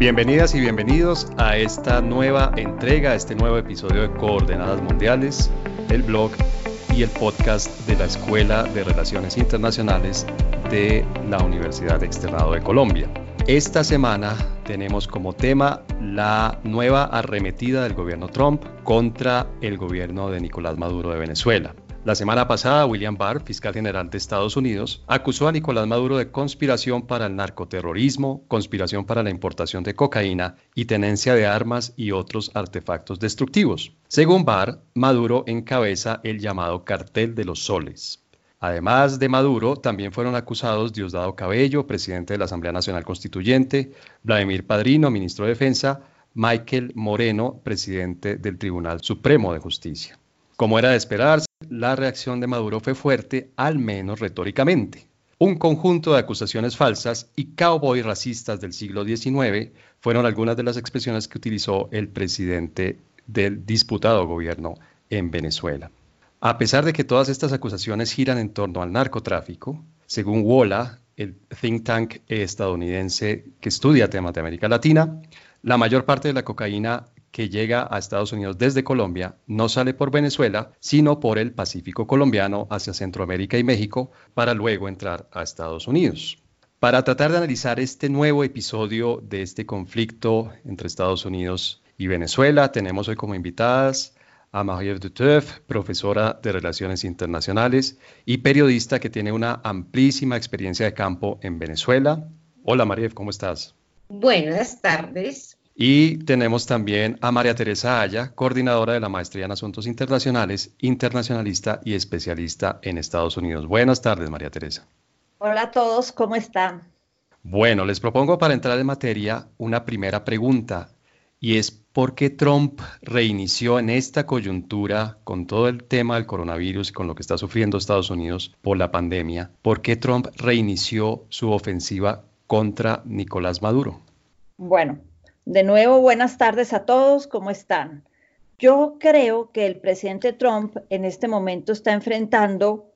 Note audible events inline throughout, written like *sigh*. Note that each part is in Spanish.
Bienvenidas y bienvenidos a esta nueva entrega, a este nuevo episodio de Coordenadas Mundiales, el blog y el podcast de la Escuela de Relaciones Internacionales de la Universidad Externado de Colombia. Esta semana tenemos como tema la nueva arremetida del gobierno Trump contra el gobierno de Nicolás Maduro de Venezuela. La semana pasada, William Barr, fiscal general de Estados Unidos, acusó a Nicolás Maduro de conspiración para el narcoterrorismo, conspiración para la importación de cocaína y tenencia de armas y otros artefactos destructivos. Según Barr, Maduro encabeza el llamado cartel de los soles. Además de Maduro, también fueron acusados Diosdado Cabello, presidente de la Asamblea Nacional Constituyente, Vladimir Padrino, ministro de Defensa, Michael Moreno, presidente del Tribunal Supremo de Justicia. Como era de esperarse, la reacción de Maduro fue fuerte, al menos retóricamente. Un conjunto de acusaciones falsas y cowboy racistas del siglo XIX fueron algunas de las expresiones que utilizó el presidente del disputado gobierno en Venezuela. A pesar de que todas estas acusaciones giran en torno al narcotráfico, según WOLA, el think tank estadounidense que estudia temas de América Latina, la mayor parte de la cocaína que llega a Estados Unidos desde Colombia no sale por Venezuela, sino por el Pacífico colombiano hacia Centroamérica y México para luego entrar a Estados Unidos. Para tratar de analizar este nuevo episodio de este conflicto entre Estados Unidos y Venezuela, tenemos hoy como invitadas a Marie Duteuf, profesora de Relaciones Internacionales y periodista que tiene una amplísima experiencia de campo en Venezuela. Hola María, ¿cómo estás? Buenas tardes. Y tenemos también a María Teresa Aya, coordinadora de la Maestría en Asuntos Internacionales, internacionalista y especialista en Estados Unidos. Buenas tardes, María Teresa. Hola a todos, ¿cómo están? Bueno, les propongo para entrar en materia una primera pregunta y es por qué Trump reinició en esta coyuntura con todo el tema del coronavirus y con lo que está sufriendo Estados Unidos por la pandemia, por qué Trump reinició su ofensiva contra Nicolás Maduro. Bueno, de nuevo, buenas tardes a todos, ¿cómo están? Yo creo que el presidente Trump en este momento está enfrentando,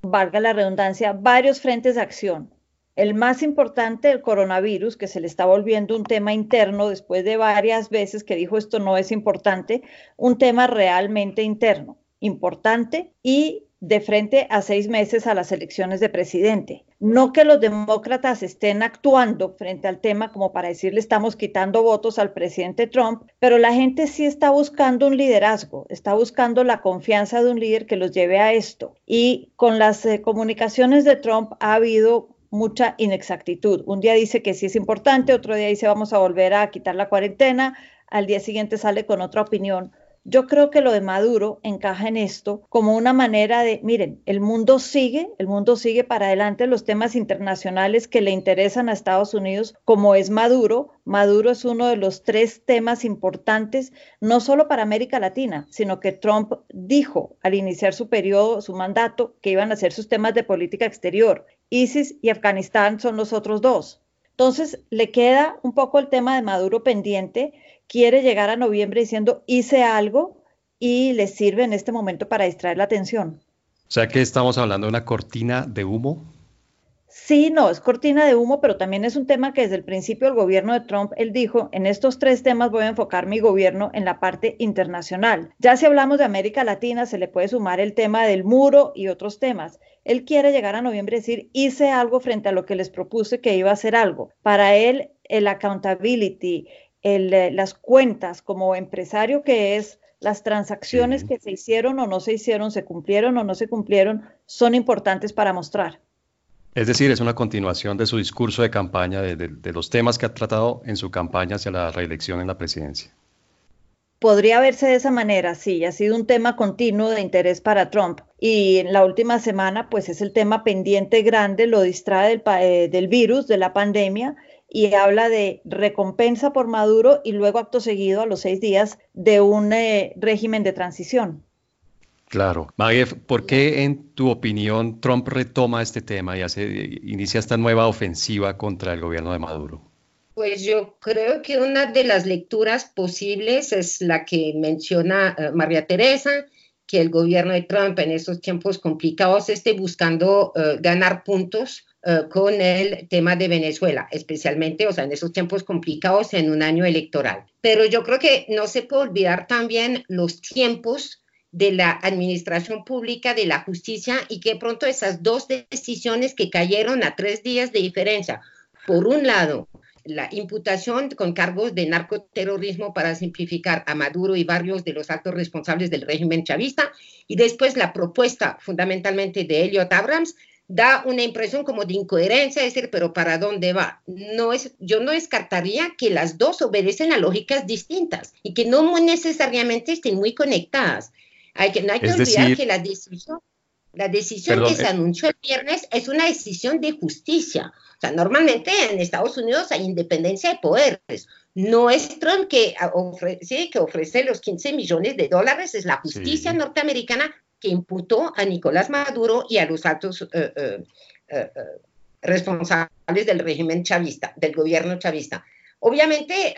valga la redundancia, varios frentes de acción. El más importante, el coronavirus, que se le está volviendo un tema interno después de varias veces que dijo esto no es importante, un tema realmente interno, importante y de frente a seis meses a las elecciones de presidente. No que los demócratas estén actuando frente al tema como para decirle estamos quitando votos al presidente Trump, pero la gente sí está buscando un liderazgo, está buscando la confianza de un líder que los lleve a esto. Y con las eh, comunicaciones de Trump ha habido mucha inexactitud. Un día dice que sí es importante, otro día dice vamos a volver a quitar la cuarentena, al día siguiente sale con otra opinión. Yo creo que lo de Maduro encaja en esto como una manera de, miren, el mundo sigue, el mundo sigue para adelante los temas internacionales que le interesan a Estados Unidos, como es Maduro. Maduro es uno de los tres temas importantes, no solo para América Latina, sino que Trump dijo al iniciar su periodo, su mandato, que iban a ser sus temas de política exterior. ISIS y Afganistán son los otros dos. Entonces, le queda un poco el tema de Maduro pendiente quiere llegar a noviembre diciendo hice algo y le sirve en este momento para distraer la atención. O sea que estamos hablando de una cortina de humo. Sí, no, es cortina de humo, pero también es un tema que desde el principio el gobierno de Trump, él dijo, en estos tres temas voy a enfocar mi gobierno en la parte internacional. Ya si hablamos de América Latina, se le puede sumar el tema del muro y otros temas. Él quiere llegar a noviembre y decir, hice algo frente a lo que les propuse que iba a hacer algo. Para él, el accountability, las cuentas como empresario que es, las transacciones que se hicieron o no se hicieron, se cumplieron o no se cumplieron, son importantes para mostrar. Es decir, es una continuación de su discurso de campaña, de, los temas que ha tratado en su campaña hacia la reelección en la presidencia. Podría verse de esa manera, sí, ha sido un tema continuo de interés para Trump. Y en la última semana, pues es el tema pendiente grande, lo distrae del, eh, del virus, de la pandemia, y habla de recompensa por Maduro y luego acto seguido a los seis días de un eh, régimen de transición. Claro. Maguef, ¿por qué en tu opinión Trump retoma este tema y hace, inicia esta nueva ofensiva contra el gobierno de Maduro? Pues yo creo que una de las lecturas posibles es la que menciona eh, María Teresa, que el gobierno de Trump en estos tiempos complicados esté buscando eh, ganar puntos eh, con el tema de Venezuela, especialmente, o sea, en esos tiempos complicados en un año electoral. Pero yo creo que no se puede olvidar también los tiempos de la administración pública, de la justicia, y que pronto esas dos decisiones que cayeron a tres días de diferencia. Por un lado, la imputación con cargos de narcoterrorismo para simplificar a Maduro y varios de los altos responsables del régimen chavista, y después la propuesta fundamentalmente de Elliot Abrams da una impresión como de incoherencia, es decir, pero ¿para dónde va? No es, yo no descartaría que las dos obedecen a lógicas distintas y que no necesariamente estén muy conectadas. Hay que, no hay que olvidar que la decisión, la decisión que se eh. anunció el viernes es una decisión de justicia. O sea, normalmente en Estados Unidos hay independencia de poderes. No es Trump que ofrece, que ofrece los 15 millones de dólares, es la justicia norteamericana que imputó a Nicolás Maduro y a los altos eh, eh, eh, responsables del régimen chavista, del gobierno chavista. Obviamente,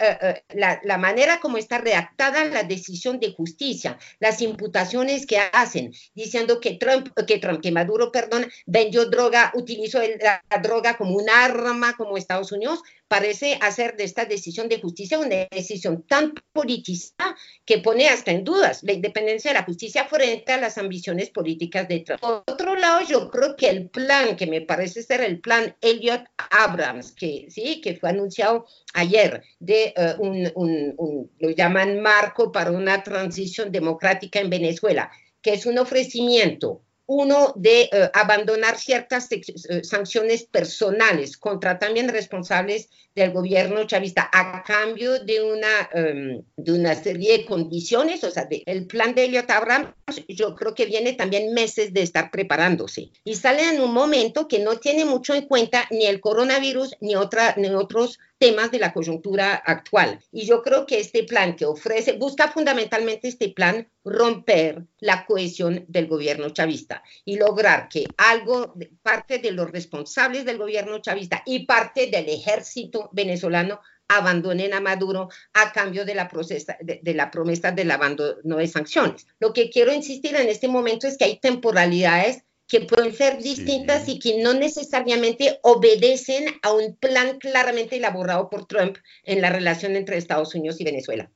la, manera como está redactada la decisión de justicia, las imputaciones que hacen, diciendo que Trump, que Trump, que Maduro, perdón, vendió droga, utilizó la droga como un arma como Estados Unidos, parece hacer de esta decisión de justicia una decisión tan politizada que pone hasta en dudas la independencia de la justicia frente a las ambiciones políticas de Trump. Por otro lado, yo creo que el plan, que me parece ser el plan Elliot Abrams, que sí, que fue anunciado ayer, de eh, un, un, lo llaman marco para una transición democrática en Venezuela, que es un ofrecimiento uno de eh, abandonar ciertas eh, sanciones personales contra también responsables del gobierno chavista a cambio de una, em, de una serie de condiciones, o sea, el plan de Elliot Abrams yo creo que viene también meses de estar preparándose. Y sale en un momento que no tiene mucho en cuenta ni el coronavirus ni, otra, ni otros temas de la coyuntura actual. Y yo creo que este plan que ofrece, busca fundamentalmente este plan romper la cohesión del gobierno chavista y lograr que algo, parte de los responsables del gobierno chavista y parte del ejército venezolano abandonen a Maduro a cambio de la, de, la promesa del abandono de sanciones. Lo que quiero insistir en este momento es que hay temporalidades que pueden ser distintas y que no necesariamente obedecen a un plan claramente elaborado por Trump en la relación entre Estados Unidos y Venezuela.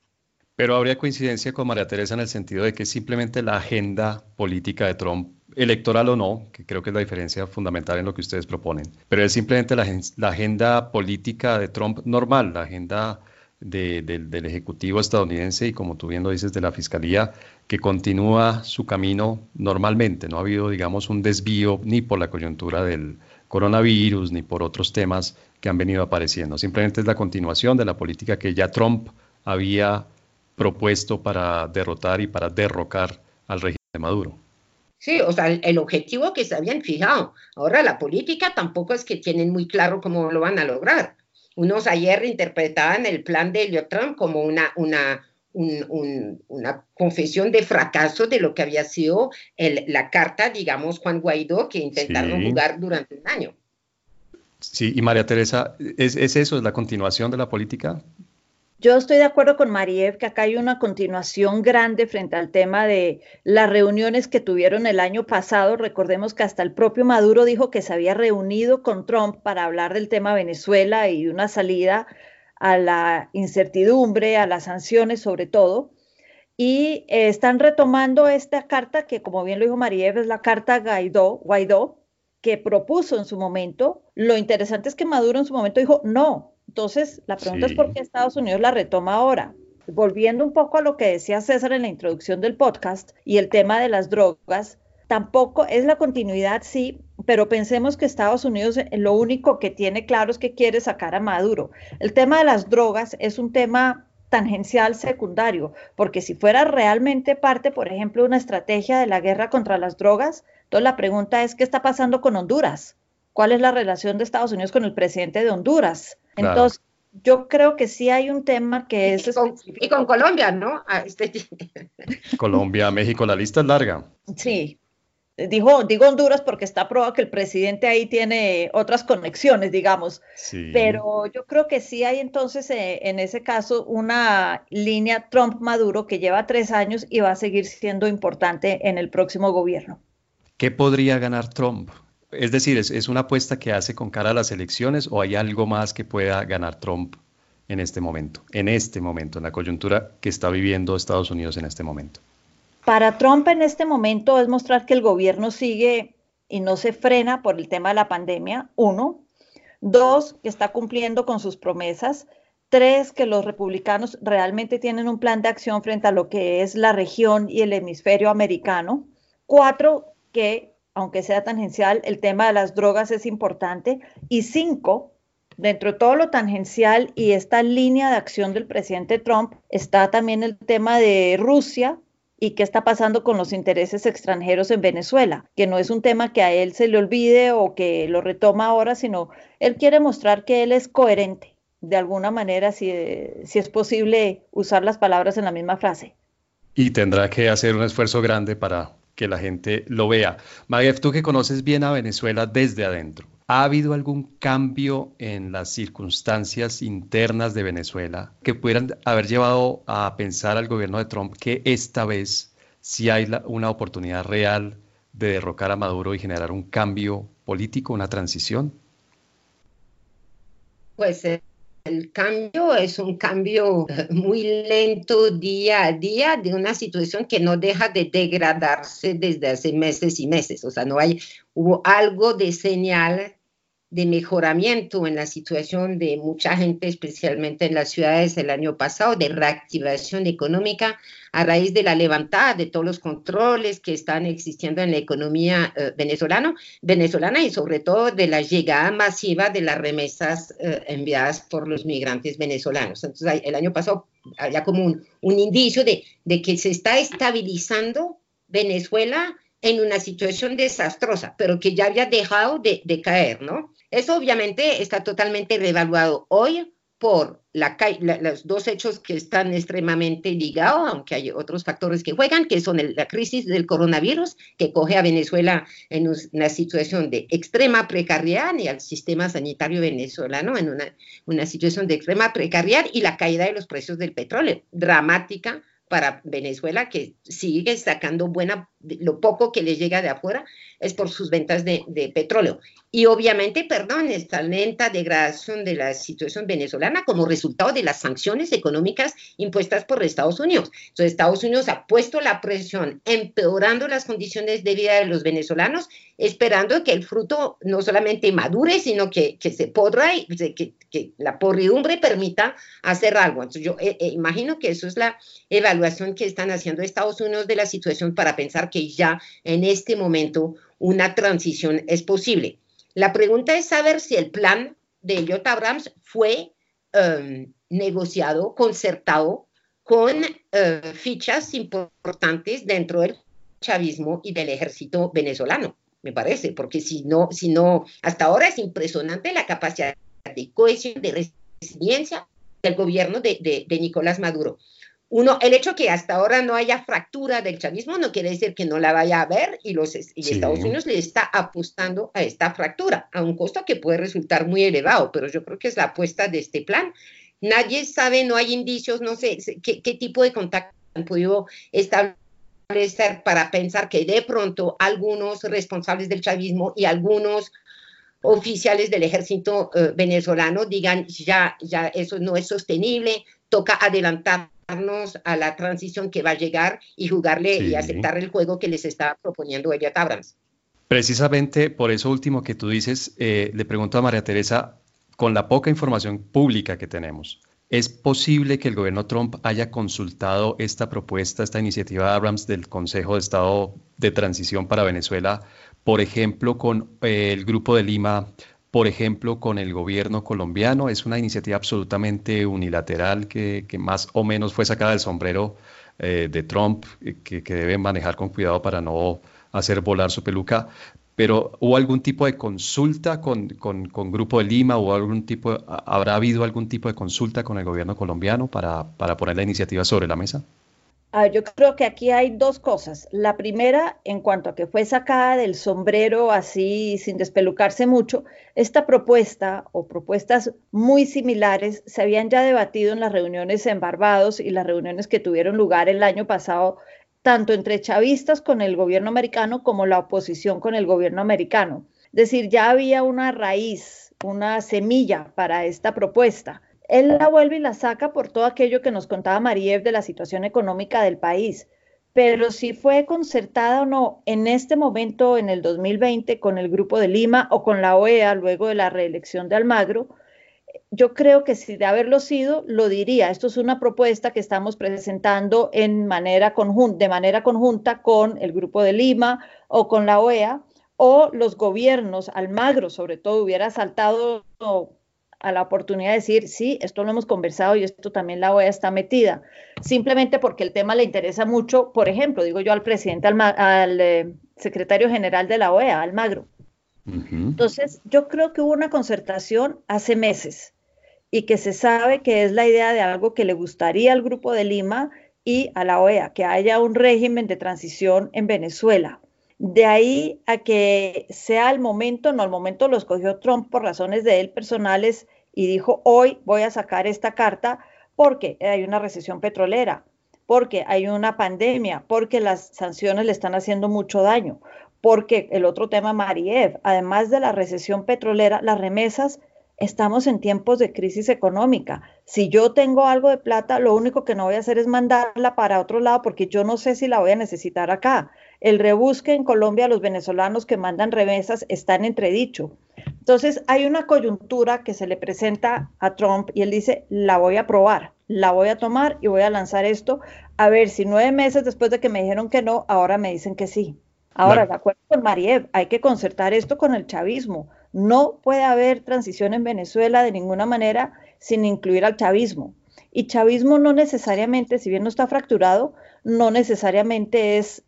Pero habría coincidencia con María Teresa en el sentido de que simplemente la agenda política de Trump, electoral o no, que creo que es la diferencia fundamental en lo que ustedes proponen, pero es simplemente la, la agenda política de Trump normal, la agenda del Ejecutivo estadounidense y como tú bien lo dices de la Fiscalía, que continúa su camino normalmente. No ha habido, digamos, un desvío ni por la coyuntura del coronavirus ni por otros temas que han venido apareciendo. Simplemente es la continuación de la política que ya Trump había propuesto para derrotar y para derrocar al régimen de Maduro. Sí, o sea, el, objetivo que se habían fijado. Ahora la política tampoco es que tienen muy claro cómo lo van a lograr. Unos ayer interpretaban el plan de Elliot Trump como una, una, una confesión de fracaso de lo que había sido la carta, digamos, Juan Guaidó, que intentaron jugar durante un año. Sí, y María Teresa, ¿es, ¿es, eso? ¿Es la continuación de la política? Yo estoy de acuerdo con Mariev que acá hay una continuación grande frente al tema de las reuniones que tuvieron el año pasado. Recordemos que hasta el propio Maduro dijo que se había reunido con Trump para hablar del tema Venezuela y una salida a la incertidumbre, a las sanciones sobre todo. Y eh, están retomando esta carta que, como bien lo dijo Mariev, es la carta Guaidó, Guaidó, que propuso en su momento. Lo interesante es que Maduro en su momento dijo, no, entonces, la pregunta es por qué Estados Unidos la retoma ahora. Volviendo un poco a lo que decía César en la introducción del podcast y el tema de las drogas, tampoco es la continuidad, sí, pero pensemos que Estados Unidos eh, lo único que tiene claro es que quiere sacar a Maduro. El tema de las drogas es un tema tangencial secundario, porque si fuera realmente parte, por ejemplo, de una estrategia de la guerra contra las drogas, entonces la pregunta es, ¿qué está pasando con Honduras? ¿Cuál es la relación de Estados Unidos con el presidente de Honduras? Entonces, yo creo que sí hay un tema que es... Y con, Colombia, ¿no? Ah, este *laughs* Colombia, México, la lista es larga. Sí. Dijo, digo Honduras porque está probado que el presidente ahí tiene otras conexiones, digamos. Pero yo creo que sí hay entonces eh, en ese caso una línea Trump-Maduro que lleva tres años y va a seguir siendo importante en el próximo gobierno. ¿Qué podría ganar Trump? Es decir, ¿es, ¿es, una apuesta que hace con cara a las elecciones o hay algo más que pueda ganar Trump en este momento, en este momento, en la coyuntura que está viviendo Estados Unidos en este momento? Para Trump en este momento es mostrar que el gobierno sigue y no se frena por el tema de la pandemia, uno. Dos, que está cumpliendo con sus promesas. Tres, que los republicanos realmente tienen un plan de acción frente a lo que es la región y el hemisferio americano. Cuatro, que aunque sea tangencial, el tema de las drogas es importante. Y cinco, dentro de todo lo tangencial y esta línea de acción del presidente Trump, está también el tema de Rusia y qué está pasando con los intereses extranjeros en Venezuela, que no es un tema que a él se le olvide o que lo retoma ahora, sino él quiere mostrar que él es coherente, de alguna manera, si, si es posible usar las palabras en la misma frase. Y tendrá que hacer un esfuerzo grande para que la gente lo vea. Maguef, tú que conoces bien a Venezuela desde adentro, ¿Ha habido algún cambio en las circunstancias internas de Venezuela que pudieran haber llevado a pensar al gobierno de Trump que esta vez sí hay una oportunidad real de derrocar a Maduro y generar un cambio político, una transición? Pues eh, el cambio es un cambio muy lento día a día de una situación que no deja de degradarse desde hace meses y meses. O sea, no hay, hubo algo de señal de mejoramiento en la situación de mucha gente, especialmente en las ciudades el año pasado, de reactivación económica a raíz de la levantada de todos los controles que están existiendo en la economía eh, venezolana, venezolana y sobre todo de la llegada masiva de las remesas eh, enviadas por los migrantes venezolanos. Entonces, el año pasado había como un, un indicio de, de que se está estabilizando Venezuela en una situación desastrosa, pero que ya había dejado de, de caer, ¿no? Eso obviamente está totalmente revaluado hoy por la, los dos hechos que están extremadamente ligados, aunque hay otros factores que juegan, que son la crisis del coronavirus, que coge a Venezuela en una situación de extrema precariedad y al sistema sanitario venezolano en una, una situación de extrema precariedad y la caída de los precios del petróleo, dramática para Venezuela, que sigue sacando buena, lo poco que le llega de afuera es por sus ventas de, petróleo. Y obviamente, perdón, esta lenta degradación de la situación venezolana como resultado de las sanciones económicas impuestas por Estados Unidos. Entonces, Estados Unidos ha puesto la presión, empeorando las condiciones de vida de los venezolanos, esperando que el fruto no solamente madure, sino que, que se podra y que, que, la podridumbre permita hacer algo. Entonces, yo eh, eh, imagino que eso es la evaluación que están haciendo Estados Unidos de la situación para pensar que ya en este momento una transición es posible. La pregunta es saber si el plan de Elliot Abrams fue um, negociado, concertado con uh, fichas importantes dentro del chavismo y del ejército venezolano, me parece, porque si no, si no, hasta ahora es impresionante la capacidad de cohesión, de resiliencia del gobierno de, de, de Nicolás Maduro uno, el hecho que hasta ahora no haya fractura del chavismo no quiere decir que no la vaya a haber y, los, Estados Unidos le está apostando a esta fractura, a un costo que puede resultar muy elevado, pero yo creo que es la apuesta de este plan. Nadie sabe, no hay indicios, no sé qué, qué tipo de contacto han podido establecer para pensar que de pronto algunos responsables del chavismo y algunos oficiales del ejército eh, venezolano digan ya, ya eso no es sostenible, toca adelantar a la transición que va a llegar y jugarle y aceptar el juego que les está proponiendo Elliot Abrams. Precisamente por eso último que tú dices, eh, le pregunto a María Teresa, con la poca información pública que tenemos, ¿es posible que el gobierno Trump haya consultado esta propuesta, esta iniciativa de Abrams del Consejo de Estado de Transición para Venezuela, por ejemplo, con eh, el Grupo de Lima por ejemplo, con el gobierno colombiano. Es una iniciativa absolutamente unilateral que, más o menos fue sacada del sombrero eh, de Trump, eh, que, debe manejar con cuidado para no hacer volar su peluca. Pero ¿hubo algún tipo de consulta con, con, Grupo de Lima o algún tipo, habrá habido algún tipo de consulta con el gobierno colombiano para, para poner la iniciativa sobre la mesa? Ah, yo creo que aquí hay dos cosas. La primera, en cuanto a que fue sacada del sombrero así sin despelucarse mucho, esta propuesta o propuestas muy similares se habían ya debatido en las reuniones en Barbados y las reuniones que tuvieron lugar el año pasado, tanto entre chavistas con el gobierno americano como la oposición con el gobierno americano. Es decir, ya había una raíz, una semilla para esta propuesta él la vuelve y la saca por todo aquello que nos contaba Mariev de la situación económica del país. Pero si fue concertada o no en este momento, en el 2020, con el Grupo de Lima o con la OEA, luego de la reelección de Almagro, yo creo que si de haberlo sido, lo diría. Esto es una propuesta que estamos presentando de manera conjunta con el Grupo de Lima o con la OEA, o los gobiernos, Almagro sobre todo, hubiera saltado a la oportunidad de decir, sí, esto lo hemos conversado y esto también la OEA está metida, simplemente porque el tema le interesa mucho, por ejemplo, digo yo al presidente, al, eh, secretario general de la OEA, Almagro. Entonces, yo creo que hubo una concertación hace meses y que se sabe que es la idea de algo que le gustaría al Grupo de Lima y a la OEA, que haya un régimen de transición en Venezuela. De ahí a que sea el momento, no, el momento lo escogió Trump por razones de él personales y dijo, hoy voy a sacar esta carta porque hay una recesión petrolera, porque hay una pandemia, porque las sanciones le están haciendo mucho daño, porque el otro tema, Mariev, además de la recesión petrolera, las remesas, estamos en tiempos de crisis económica. Si yo tengo algo de plata, lo único que no voy a hacer es mandarla para otro lado porque yo no sé si la voy a necesitar acá. El rebusque en Colombia los venezolanos que mandan remesas está en entredicho. Entonces hay una coyuntura que se le presenta a Trump y él dice, la voy a probar, la voy a tomar y voy a lanzar esto, a ver si nueve meses después de que me dijeron que no, ahora me dicen que sí. Ahora, de acuerdo con Mariev, hay que concertar esto con el chavismo. No puede haber transición en Venezuela de ninguna manera sin incluir al chavismo. Y chavismo no necesariamente, si bien no está fracturado, no necesariamente es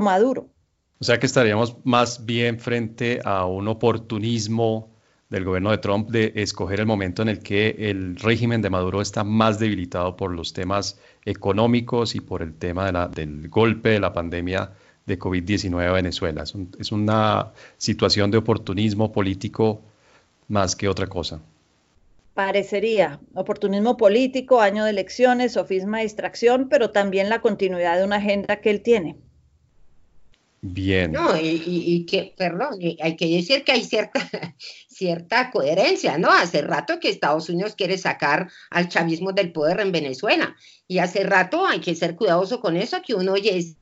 Maduro. O sea que estaríamos más bien frente a un oportunismo del gobierno de Trump de escoger el momento en el que el régimen de Maduro está más debilitado por los temas económicos y por el tema del golpe de la pandemia de COVID-19 a Venezuela. es, una situación de oportunismo político más que otra cosa. Parecería oportunismo político, año de elecciones, sofisma, distracción, pero también la continuidad de una agenda que él tiene. Bien. No, y, que, perdón, hay que decir que hay cierta, *laughs* cierta coherencia, ¿no? Hace rato que Estados Unidos quiere sacar al chavismo del poder en Venezuela y hace rato hay que ser cuidadoso con eso, que uno oye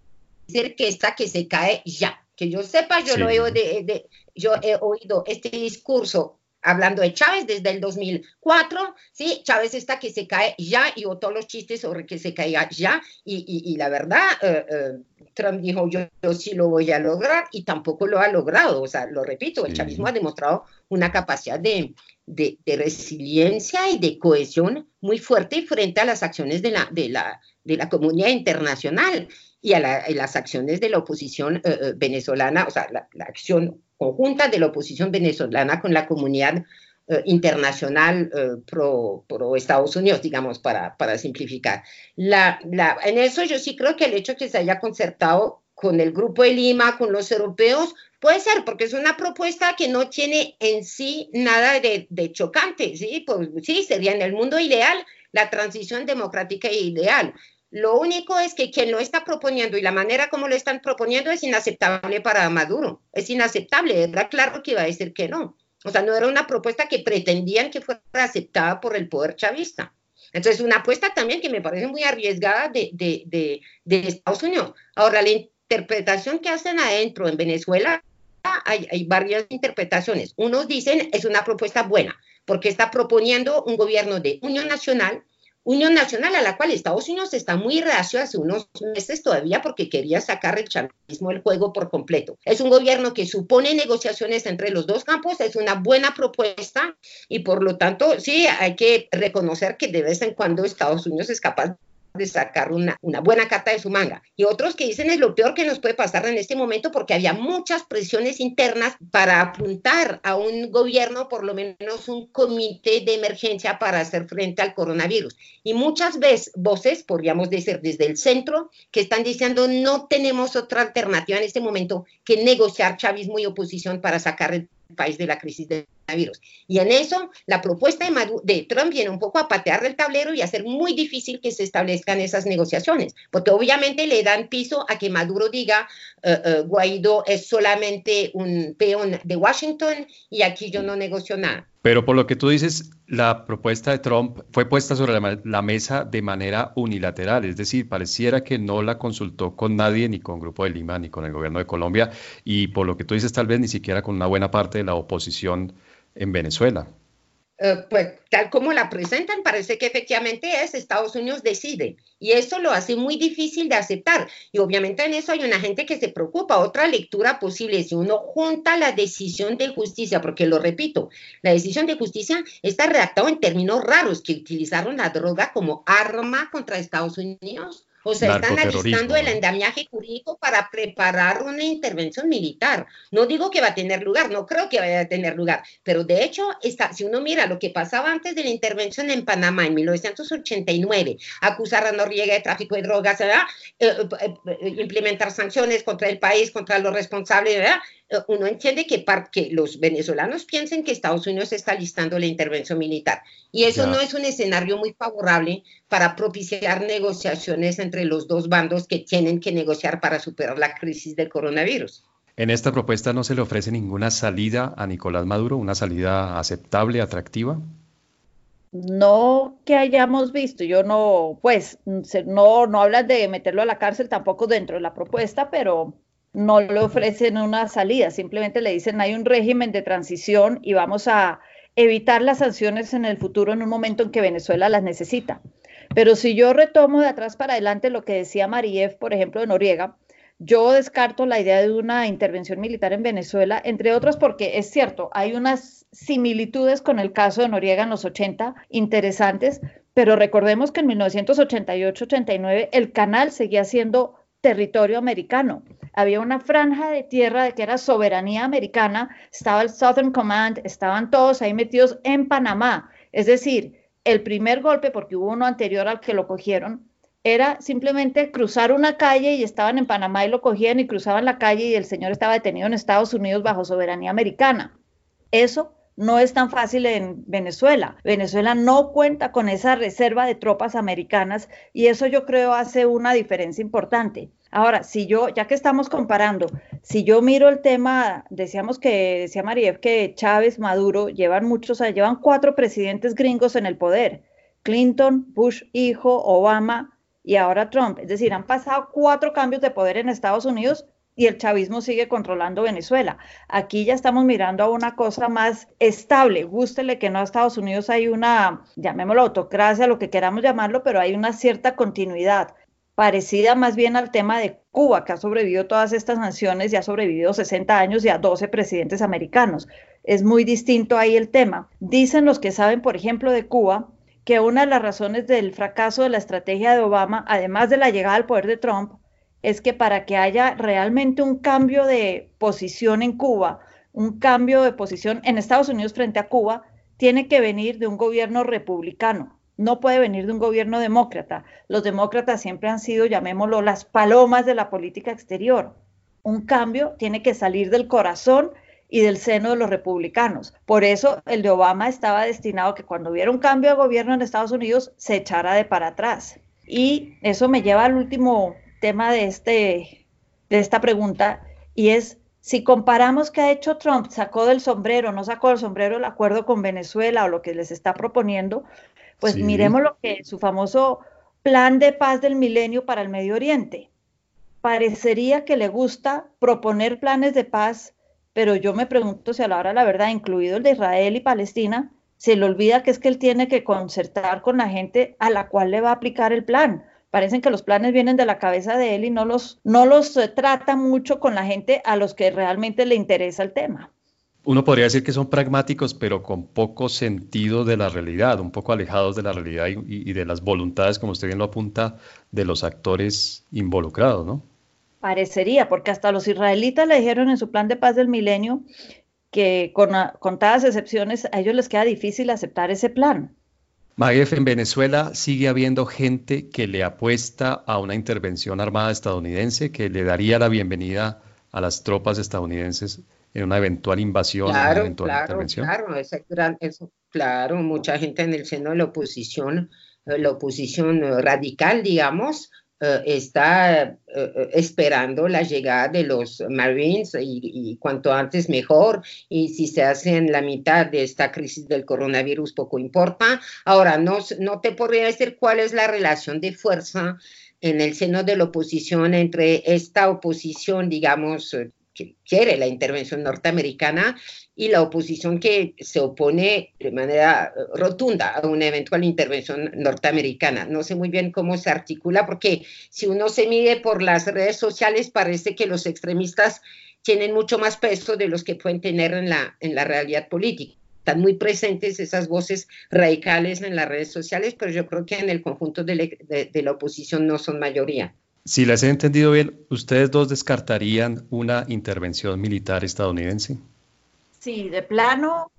decir que está que se cae ya. Que yo sepa, yo lo he, de, yo he oído este discurso hablando de Chávez desde el 2004, ¿sí? Chávez está que se cae ya y todos los chistes sobre que se caiga ya y, la verdad, eh, eh, Trump dijo yo, sí lo voy a lograr y tampoco lo ha logrado, o sea, lo repito, el chavismo ha demostrado una capacidad de, de, resiliencia y de cohesión muy fuerte frente a las acciones de la, de la, de la comunidad internacional y a, las acciones de la oposición eh, venezolana, o sea, la, la acción conjunta de la oposición venezolana con la comunidad eh, internacional eh, pro, pro, Estados Unidos, digamos, para, para simplificar. La, la, en eso yo sí creo que el hecho que se haya concertado con el Grupo de Lima, con los europeos, puede ser, porque es una propuesta que no tiene en sí nada de, de chocante, ¿sí? Pues, sí, sería en el mundo ideal la transición democrática e ideal, lo único es que quien lo está proponiendo y la manera como lo están proponiendo es inaceptable para Maduro. Es inaceptable. Era claro que iba a decir que no. O sea, no era una propuesta que pretendían que fuera aceptada por el poder chavista. Entonces, una apuesta también que me parece muy arriesgada de, de, de, Estados Unidos. Ahora, la interpretación que hacen adentro en Venezuela, hay, hay varias interpretaciones. Unos dicen es una propuesta buena, porque está proponiendo un gobierno de unión nacional Unión Nacional a la cual Estados Unidos está muy reacio hace unos meses todavía porque quería sacar el chavismo del juego por completo. Es un gobierno que supone negociaciones entre los dos campos, es una buena propuesta y por lo tanto sí hay que reconocer que de vez en cuando Estados Unidos es capaz de sacar una, una buena carta de su manga. Y otros que dicen es lo peor que nos puede pasar en este momento porque había muchas presiones internas para apuntar a un gobierno, por lo menos un comité de emergencia para hacer frente al coronavirus. Y muchas veces voces, podríamos decir desde el centro, que están diciendo no tenemos otra alternativa en este momento que negociar chavismo y oposición para sacar el país de la crisis del coronavirus. Y en eso, la propuesta de, de, Trump viene un poco a patear del tablero y hacer muy difícil que se establezcan esas negociaciones, porque obviamente le dan piso a que Maduro diga, uh, uh, Guaidó es solamente un peón de Washington y aquí yo no negocio nada. Pero por lo que tú dices, la propuesta de Trump fue puesta sobre la, mesa de manera unilateral, es decir, pareciera que no la consultó con nadie, ni con Grupo de Lima, ni con el gobierno de Colombia, y por lo que tú dices, tal vez ni siquiera con una buena parte de la oposición en Venezuela. Uh, pues tal como la presentan, parece que efectivamente es Estados Unidos decide y eso lo hace muy difícil de aceptar y obviamente en eso hay una gente que se preocupa. Otra lectura posible, si uno junta la decisión de justicia, porque lo repito, la decisión de justicia está redactada en términos raros, que utilizaron la droga como arma contra Estados Unidos o sea, están alistando el andamiaje jurídico para preparar una intervención militar. No digo que va a tener lugar, no creo que vaya a tener lugar, pero de hecho, está, si uno mira lo que pasaba antes de la intervención en Panamá en 1989, acusar a Noriega de tráfico de drogas, eh, eh, eh, implementar sanciones contra el país, contra los responsables, ¿verdad? Eh, uno entiende que, para que los venezolanos piensen que Estados Unidos está listando la intervención militar. Y eso no es un escenario muy favorable para propiciar negociaciones entre los dos bandos que tienen que negociar para superar la crisis del coronavirus. En esta propuesta no se le ofrece ninguna salida a Nicolás Maduro, una salida aceptable, atractiva. No que hayamos visto, yo no, pues, no, no hablas de meterlo a la cárcel tampoco dentro de la propuesta, pero no le ofrecen una salida, simplemente le dicen hay un régimen de transición y vamos a evitar las sanciones en el futuro en un momento en que Venezuela las necesita. Pero si yo retomo de atrás para adelante lo que decía Mariev, por ejemplo, de Noriega, yo descarto la idea de una intervención militar en Venezuela, entre otras porque es cierto, hay unas similitudes con el caso de Noriega en los 80 interesantes, pero recordemos que en 1988-89 el canal seguía siendo territorio americano había una franja de tierra de que era soberanía americana, estaba el Southern Command, estaban todos ahí metidos en Panamá. Es decir, el primer golpe, porque hubo uno anterior al que lo cogieron, era simplemente cruzar una calle y estaban en Panamá y lo cogían y cruzaban la calle y el señor estaba detenido en Estados Unidos bajo soberanía americana. Eso no es tan fácil en Venezuela. Venezuela no cuenta con esa reserva de tropas americanas y eso yo creo hace una diferencia importante. Ahora, si yo, ya que estamos comparando, si yo miro el tema, decíamos que, decía Mariev, que Chávez, Maduro llevan muchos, llevan cuatro presidentes gringos en el poder. Clinton, Bush hijo, Obama y ahora Trump. Es decir, han pasado cuatro cambios de poder en Estados Unidos y el chavismo sigue controlando Venezuela. Aquí ya estamos mirando a una cosa más estable. Gústele que no a Estados Unidos hay una, llamémoslo autocracia, lo que queramos llamarlo, pero hay una cierta continuidad parecida más bien al tema de Cuba, que ha sobrevivido todas estas sanciones y ha sobrevivido 60 años y a 12 presidentes americanos. Es muy distinto ahí el tema. Dicen los que saben, por ejemplo, de Cuba, que una de las razones del fracaso de la estrategia de Obama, además de la llegada al poder de Trump, es que para que haya realmente un cambio de posición en Cuba, un cambio de posición en Estados Unidos frente a Cuba, tiene que venir de un gobierno republicano no puede venir de un gobierno demócrata. Los demócratas siempre han sido, llamémoslo, las palomas de la política exterior. Un cambio tiene que salir del corazón y del seno de los republicanos. Por eso el de Obama estaba destinado a que cuando hubiera un cambio de gobierno en Estados Unidos se echara de para atrás. Y eso me lleva al último tema de, este, de esta pregunta y es si comparamos qué ha hecho Trump, sacó del sombrero, no sacó del sombrero el acuerdo con Venezuela o lo que les está proponiendo, pues miremos lo que su famoso plan de paz del milenio para el Medio Oriente. Parecería que le gusta proponer planes de paz, pero yo me pregunto si a la hora la verdad, incluido el de Israel y Palestina, se le olvida que es que él tiene que concertar con la gente a la cual le va a aplicar el plan. Parecen que los planes vienen de la cabeza de él y no los, no los eh, trata mucho con la gente a los que realmente le interesa el tema. uno podría decir que son pragmáticos, pero con poco sentido de la realidad, un poco alejados de la realidad y, de las voluntades, como usted bien lo apunta, de los actores involucrados, ¿no? Parecería, porque hasta los israelitas le dijeron en su plan de paz del milenio que con contadas excepciones a ellos les queda difícil aceptar ese plan. Maguef, en Venezuela sigue habiendo gente que le apuesta a una intervención armada estadounidense, que le daría la bienvenida a las tropas estadounidenses en una eventual invasión, claro, una eventual claro, intervención. Claro, ese gran, eso, claro, mucha gente en el seno de la oposición, la oposición radical, digamos, eh, está eh, esperando la llegada de los Marines y, y, cuanto antes mejor. Y si se hace en la mitad de esta crisis del coronavirus, poco importa. Ahora, no, no te podría decir cuál es la relación de fuerza en el seno de la oposición entre esta oposición, digamos, que quiere la intervención norteamericana y la oposición que se opone de manera eh, rotunda a una eventual intervención norteamericana. No sé muy bien cómo se articula porque si uno se mide por las redes sociales parece que los extremistas tienen mucho más peso de los que pueden tener en la, en la realidad política. Están muy presentes esas voces radicales en las redes sociales, pero yo creo que en el conjunto de, de, de la oposición no son mayoría. Si les he entendido bien, ¿ustedes dos descartarían una intervención militar estadounidense? Sí, de plano.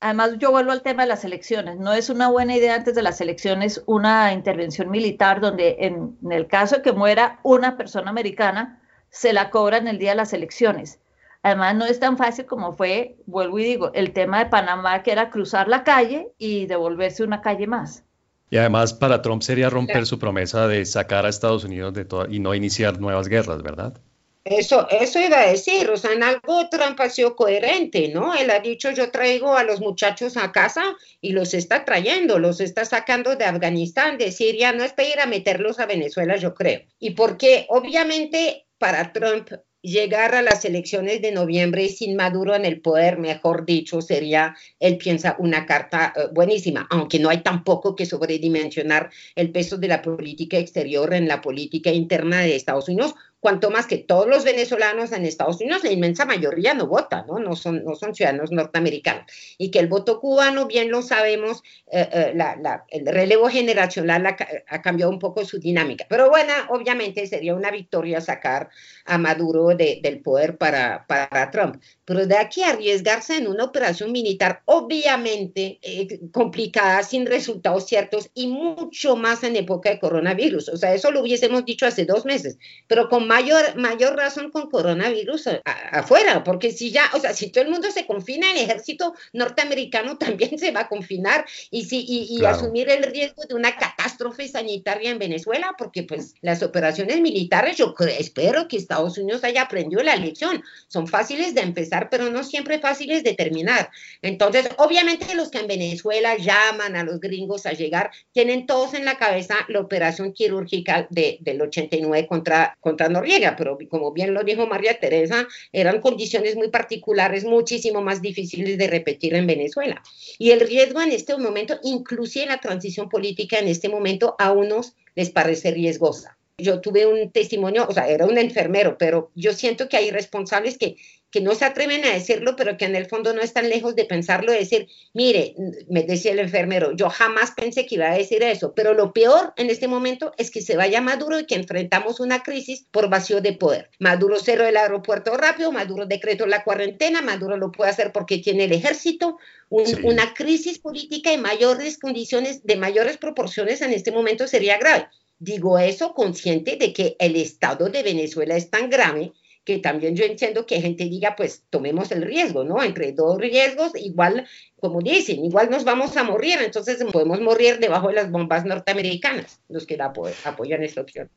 Además, yo vuelvo al tema de las elecciones. No es una buena idea antes de las elecciones una intervención militar donde en, en el caso de que muera una persona americana, se la cobran el día de las elecciones. Además, no es tan fácil como fue, vuelvo y digo, el tema de Panamá, que era cruzar la calle y devolverse una calle más. Y además para Trump sería romper su promesa de sacar a Estados Unidos de todo y no iniciar nuevas guerras, ¿verdad? Eso, eso iba a decir, o sea, en algo Trump ha sido coherente, ¿no? Él ha dicho, yo traigo a los muchachos a casa y los está trayendo, los está sacando de Afganistán, de Siria, no es para ir a meterlos a Venezuela, yo creo. Y porque obviamente para Trump llegar a las elecciones de noviembre sin Maduro en el poder, mejor dicho, sería, él piensa, una carta uh, buenísima, aunque no hay tampoco que sobredimensionar el peso de la política exterior en la política interna de Estados Unidos, cuanto más que todos los venezolanos en Estados Unidos, la inmensa mayoría no vota, ¿no? No son, no son ciudadanos norteamericanos. Y que el voto cubano, bien lo sabemos, eh, eh, la, la, el relevo generacional ha, ha, cambiado un poco su dinámica. Pero bueno, obviamente sería una victoria sacar a Maduro de, del poder para, para Trump. Pero de aquí a arriesgarse en una operación militar, obviamente eh, complicada, sin resultados ciertos y mucho más en época de coronavirus. O sea, eso lo hubiésemos dicho hace dos meses, pero con mayor, mayor razón con coronavirus a, a, afuera, porque si ya, o sea, si todo el mundo se confina, el ejército norteamericano *laughs* también se va a confinar y, si, y, y claro. asumir el riesgo de una catástrofe sanitaria en Venezuela, porque pues las operaciones militares, yo espero que Estados Unidos haya aprendido la lección, son fáciles de empezar pero no siempre fáciles de terminar. Entonces, obviamente los que en Venezuela llaman a los gringos a llegar, tienen todos en la cabeza la operación quirúrgica de, del 89 contra, contra Noriega, pero como bien lo dijo María Teresa, eran condiciones muy particulares, muchísimo más difíciles de repetir en Venezuela. Y el riesgo en este momento, inclusive la transición política en este momento, a unos les parece riesgosa. Yo tuve un testimonio, o sea, era un enfermero, pero yo siento que hay responsables que que no se atreven a decirlo, pero que en el fondo no están lejos de pensarlo, de decir, mire, me decía el enfermero, yo jamás pensé que iba a decir eso, pero lo peor en este momento es que se vaya Maduro y que enfrentamos una crisis por vacío de poder. Maduro cerró el aeropuerto rápido, Maduro decretó la cuarentena, Maduro lo puede hacer porque tiene el ejército, un, sí. una crisis política de mayores condiciones, de mayores proporciones en este momento sería grave. Digo eso consciente de que el estado de Venezuela es tan grave que también yo entiendo que gente diga, pues tomemos el riesgo, ¿no? Entre dos riesgos, igual, como dicen, igual nos vamos a morir, entonces podemos morir debajo de las bombas norteamericanas, los que la apoyan esta opción.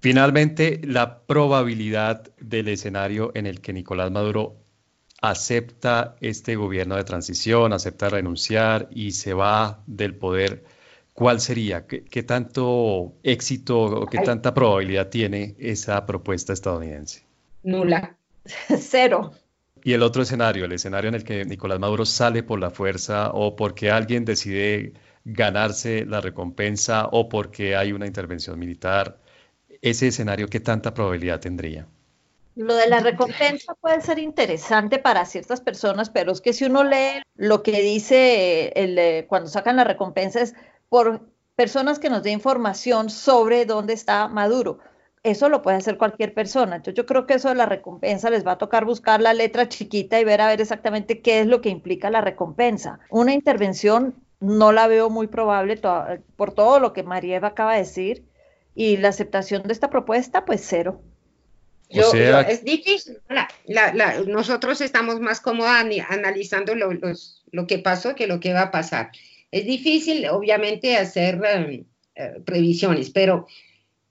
Finalmente, la probabilidad del escenario en el que Nicolás Maduro acepta este gobierno de transición, acepta renunciar y se va del poder, ¿cuál sería? ¿Qué, qué tanto éxito o qué tanta probabilidad tiene esa propuesta estadounidense? Nula. *laughs* Cero. Y el otro escenario, el escenario en el que Nicolás Maduro sale por la fuerza o porque alguien decide ganarse la recompensa o porque hay una intervención militar, ese escenario, ¿qué tanta probabilidad tendría? Lo de la recompensa puede ser interesante para ciertas personas, pero es que si uno lee lo que dice el, eh, cuando sacan la recompensa es por personas que nos dé información sobre dónde está Maduro. Eso lo puede hacer cualquier persona. Entonces yo creo que eso de la recompensa les va a tocar buscar la letra chiquita y ver a ver exactamente qué es lo que implica la recompensa. Una intervención no la veo muy probable por todo lo que María acaba de decir y la aceptación de esta propuesta, pues cero. Yo, es difícil. nosotros estamos más cómodos analizando lo, lo, que pasó que lo que va a pasar. Es difícil, obviamente, hacer eh, eh, previsiones, pero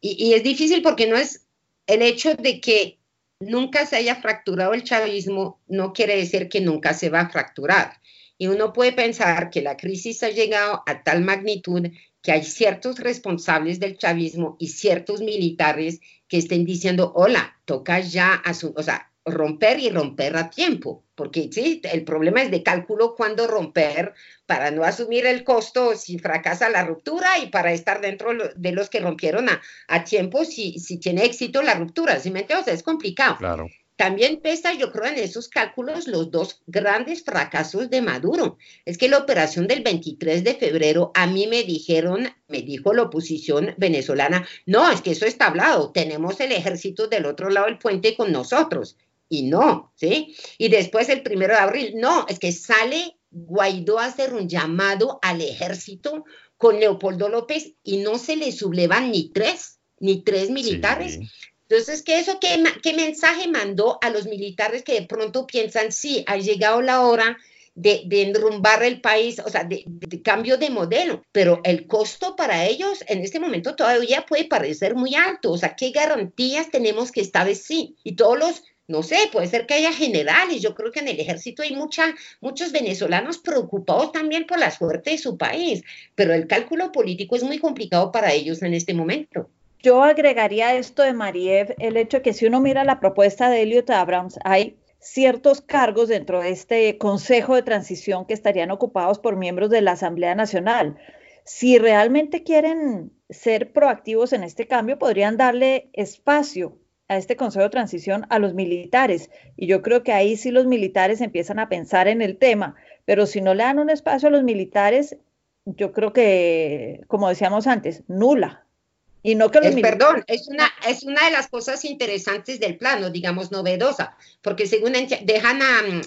y, es difícil porque no es el hecho de que nunca se haya fracturado el chavismo, no quiere decir que nunca se va a fracturar. Y uno puede pensar que la crisis ha llegado a tal magnitud que hay ciertos responsables del chavismo y ciertos militares que estén diciendo, hola, toca ya, o sea, romper y romper a tiempo, porque sí, el problema es de cálculo cuándo romper para no asumir el costo si fracasa la ruptura y para estar dentro de los que rompieron a, a tiempo si, si tiene éxito la ruptura, ¿sí me entiendes? es complicado. Claro. También pesa, yo creo, en esos cálculos los dos grandes fracasos de Maduro. Es que la operación del 23 de febrero, a mí me dijeron, me dijo la oposición venezolana, no, es que eso está hablado, tenemos el ejército del otro lado del puente con nosotros. Y no, ¿sí? Y después el primero de abril, no, es que sale Guaidó a hacer un llamado al ejército con Leopoldo López y no se le sublevan ni tres, ni tres militares. Entonces, ¿qué, eso, qué, ¿qué mensaje mandó a los militares que de pronto piensan, sí, ha llegado la hora de, de enrumbar el país, o sea, de, de, cambio de modelo, pero el costo para ellos en este momento todavía puede parecer muy alto, o sea, ¿qué garantías tenemos que esta vez sí? Y todos los no sé, puede ser que haya generales. Yo creo que en el ejército hay mucha, muchos venezolanos preocupados también por la suerte de su país, pero el cálculo político es muy complicado para ellos en este momento. Yo agregaría esto de Mariev, el hecho de que si uno mira la propuesta de Elliot Abrams, hay ciertos cargos dentro de este Consejo de Transición que estarían ocupados por miembros de la Asamblea Nacional. Si realmente quieren ser proactivos en este cambio, podrían darle espacio a este Consejo de Transición a los militares. Y yo creo que ahí sí los militares empiezan a pensar en el tema, pero si no le dan un espacio a los militares, yo creo que, como decíamos antes, nula. Y no que los Perdón, es una, es una de las cosas interesantes del plano, digamos, novedosa, porque según dejan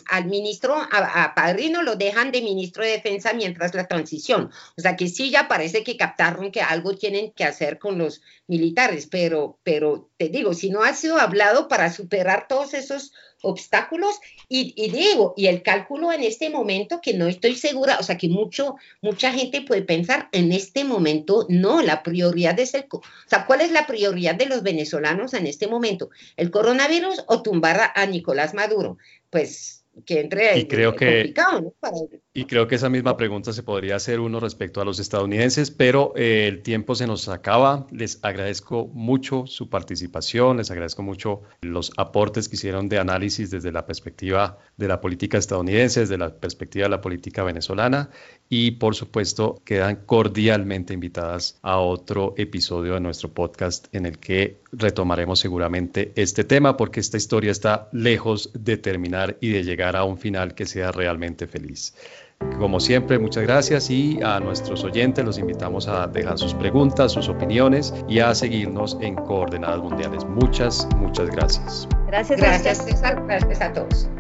al ministro, a, Padrino, lo dejan de ministro de Defensa mientras la transición. O sea que sí ya parece que captaron que algo tienen que hacer con los militares, pero, pero te digo, si no ha sido hablado para superar todos esos obstáculos y, digo, y el cálculo en este momento que no estoy segura, o sea que mucho, mucha gente puede pensar en este momento, no, la prioridad es el, o sea, ¿cuál es la prioridad de los venezolanos en este momento? ¿El coronavirus o tumbar a Nicolás Maduro? Pues que entre y creo que y creo que esa misma pregunta se podría hacer uno respecto a los estadounidenses pero eh, el tiempo se nos acaba les agradezco mucho su participación les agradezco mucho los aportes que hicieron de análisis desde la perspectiva de la política estadounidense desde la perspectiva de la política venezolana y por supuesto quedan cordialmente invitadas a otro episodio de nuestro podcast en el que retomaremos seguramente este tema porque esta historia está lejos de terminar y de llegar a un final que sea realmente feliz. Como siempre, muchas gracias y a nuestros oyentes los invitamos a dejar sus preguntas, sus opiniones y a seguirnos en Coordenadas Mundiales. Muchas, muchas gracias. Gracias, gracias César. Gracias a todos.